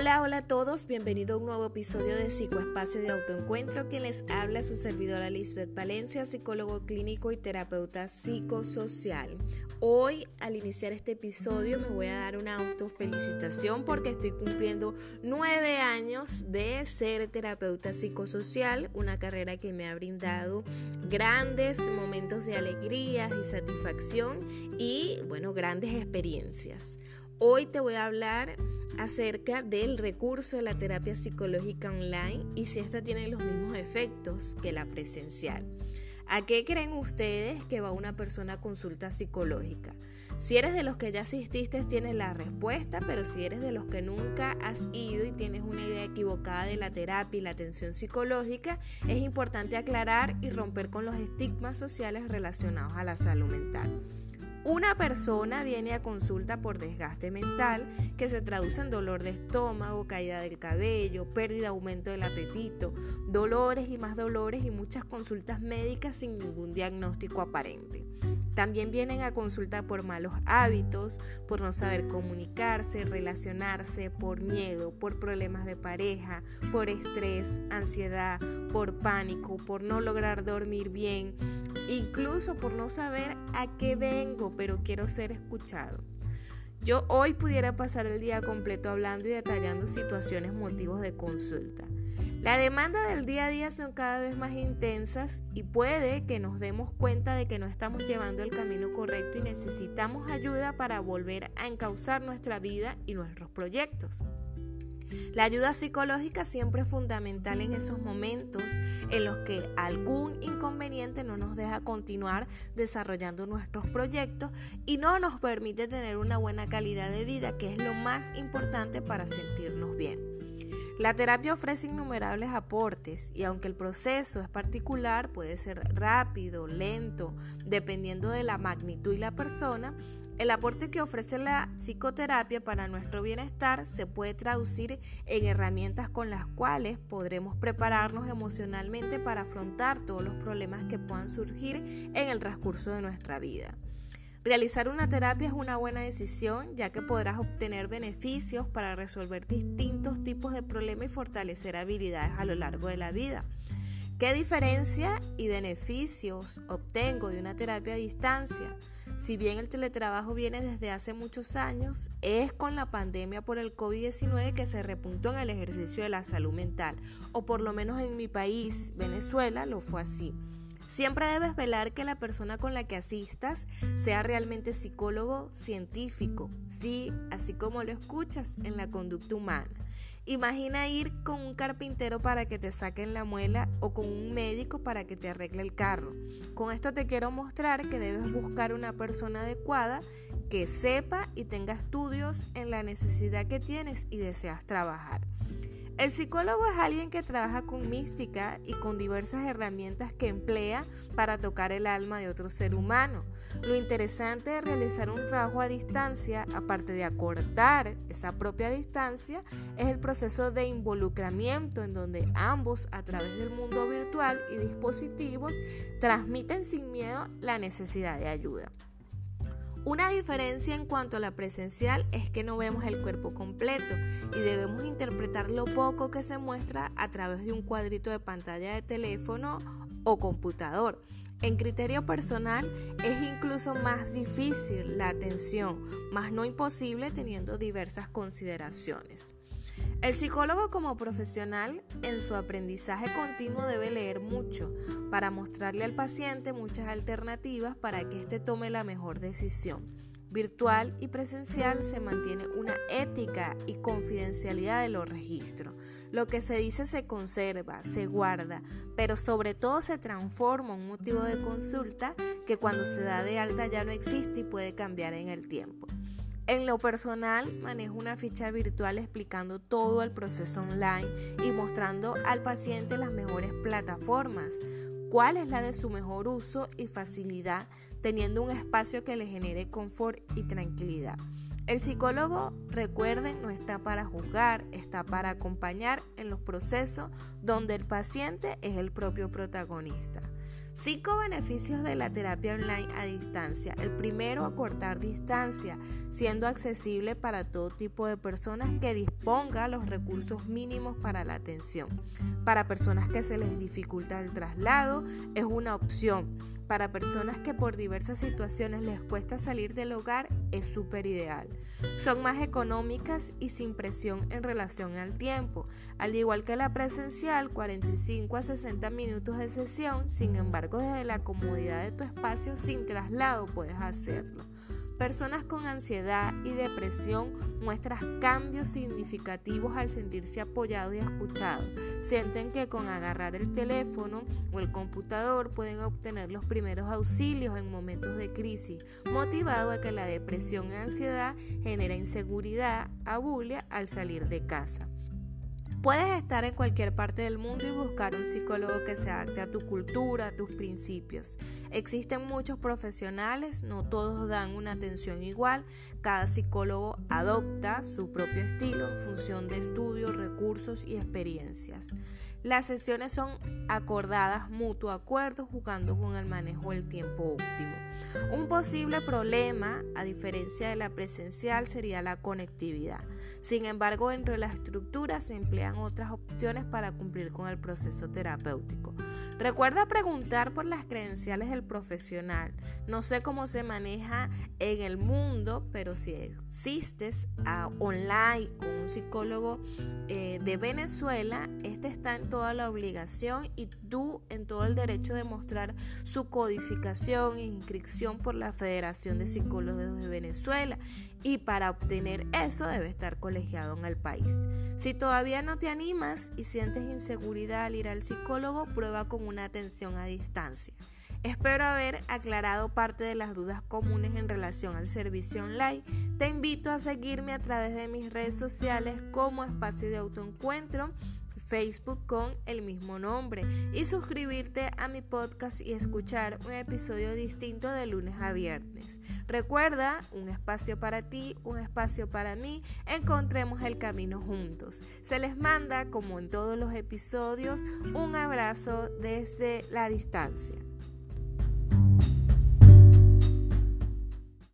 Hola, hola a todos, bienvenido a un nuevo episodio de Psicoespacio de Autoencuentro. Quien les habla su servidora Lisbeth Valencia, psicólogo clínico y terapeuta psicosocial. Hoy, al iniciar este episodio, me voy a dar una autofelicitación porque estoy cumpliendo nueve años de ser terapeuta psicosocial, una carrera que me ha brindado grandes momentos de alegría y satisfacción y, bueno, grandes experiencias. Hoy te voy a hablar acerca del recurso de la terapia psicológica online y si esta tiene los mismos efectos que la presencial. ¿A qué creen ustedes que va una persona a consulta psicológica? Si eres de los que ya asististe, tienes la respuesta, pero si eres de los que nunca has ido y tienes una idea equivocada de la terapia y la atención psicológica, es importante aclarar y romper con los estigmas sociales relacionados a la salud mental. Una persona viene a consulta por desgaste mental que se traduce en dolor de estómago, caída del cabello, pérdida, aumento del apetito, dolores y más dolores y muchas consultas médicas sin ningún diagnóstico aparente. También vienen a consulta por malos hábitos, por no saber comunicarse, relacionarse, por miedo, por problemas de pareja, por estrés, ansiedad, por pánico, por no lograr dormir bien, incluso por no saber a qué vengo, pero quiero ser escuchado. Yo hoy pudiera pasar el día completo hablando y detallando situaciones, motivos de consulta. La demanda del día a día son cada vez más intensas y puede que nos demos cuenta de que no estamos llevando el camino correcto y necesitamos ayuda para volver a encauzar nuestra vida y nuestros proyectos. La ayuda psicológica siempre es fundamental en esos momentos en los que algún inconveniente no nos deja continuar desarrollando nuestros proyectos y no nos permite tener una buena calidad de vida, que es lo más importante para sentirnos bien. La terapia ofrece innumerables aportes y aunque el proceso es particular, puede ser rápido, lento, dependiendo de la magnitud y la persona, el aporte que ofrece la psicoterapia para nuestro bienestar se puede traducir en herramientas con las cuales podremos prepararnos emocionalmente para afrontar todos los problemas que puedan surgir en el transcurso de nuestra vida. Realizar una terapia es una buena decisión ya que podrás obtener beneficios para resolver distintos tipos de problemas y fortalecer habilidades a lo largo de la vida. ¿Qué diferencia y beneficios obtengo de una terapia a distancia? Si bien el teletrabajo viene desde hace muchos años, es con la pandemia por el COVID-19 que se repuntó en el ejercicio de la salud mental, o por lo menos en mi país, Venezuela, lo fue así. Siempre debes velar que la persona con la que asistas sea realmente psicólogo científico, sí, así como lo escuchas en la conducta humana. Imagina ir con un carpintero para que te saquen la muela o con un médico para que te arregle el carro. Con esto te quiero mostrar que debes buscar una persona adecuada que sepa y tenga estudios en la necesidad que tienes y deseas trabajar. El psicólogo es alguien que trabaja con mística y con diversas herramientas que emplea para tocar el alma de otro ser humano. Lo interesante de realizar un trabajo a distancia, aparte de acortar esa propia distancia, es el proceso de involucramiento en donde ambos, a través del mundo virtual y dispositivos, transmiten sin miedo la necesidad de ayuda. Una diferencia en cuanto a la presencial es que no vemos el cuerpo completo y debemos interpretar lo poco que se muestra a través de un cuadrito de pantalla de teléfono o computador. En criterio personal es incluso más difícil la atención, más no imposible teniendo diversas consideraciones. El psicólogo como profesional en su aprendizaje continuo debe leer mucho para mostrarle al paciente muchas alternativas para que éste tome la mejor decisión. Virtual y presencial se mantiene una ética y confidencialidad de los registros. Lo que se dice se conserva, se guarda, pero sobre todo se transforma en un motivo de consulta que cuando se da de alta ya no existe y puede cambiar en el tiempo. En lo personal, manejo una ficha virtual explicando todo el proceso online y mostrando al paciente las mejores plataformas, cuál es la de su mejor uso y facilidad, teniendo un espacio que le genere confort y tranquilidad. El psicólogo, recuerden, no está para juzgar, está para acompañar en los procesos donde el paciente es el propio protagonista. Cinco beneficios de la terapia online a distancia. El primero, acortar distancia, siendo accesible para todo tipo de personas que disponga los recursos mínimos para la atención. Para personas que se les dificulta el traslado, es una opción. Para personas que por diversas situaciones les cuesta salir del hogar, es súper ideal. Son más económicas y sin presión en relación al tiempo. Al igual que la presencial, 45 a 60 minutos de sesión, sin embargo desde la comodidad de tu espacio sin traslado puedes hacerlo. Personas con ansiedad y depresión muestran cambios significativos al sentirse apoyados y escuchados. Sienten que con agarrar el teléfono o el computador pueden obtener los primeros auxilios en momentos de crisis, motivado a que la depresión y ansiedad genera inseguridad, abulia al salir de casa. Puedes estar en cualquier parte del mundo y buscar un psicólogo que se adapte a tu cultura, a tus principios. Existen muchos profesionales, no todos dan una atención igual, cada psicólogo adopta su propio estilo en función de estudios, recursos y experiencias. Las sesiones son acordadas mutuo acuerdo jugando con el manejo del tiempo óptimo. Un posible problema, a diferencia de la presencial, sería la conectividad. Sin embargo, dentro de la estructura se emplean otras opciones para cumplir con el proceso terapéutico. Recuerda preguntar por las credenciales del profesional. No sé cómo se maneja en el mundo, pero si existes a online con un psicólogo eh, de Venezuela, este está en toda la obligación y tú en todo el derecho de mostrar su codificación e inscripción por la Federación de Psicólogos de Venezuela y para obtener eso debe estar colegiado en el país. Si todavía no te animas y sientes inseguridad al ir al psicólogo, prueba con una atención a distancia. Espero haber aclarado parte de las dudas comunes en relación al servicio online. Te invito a seguirme a través de mis redes sociales como Espacio de Autoencuentro Facebook con el mismo nombre y suscribirte a mi podcast y escuchar un episodio distinto de lunes a viernes. Recuerda, un espacio para ti, un espacio para mí, encontremos el camino juntos. Se les manda, como en todos los episodios, un abrazo desde la distancia.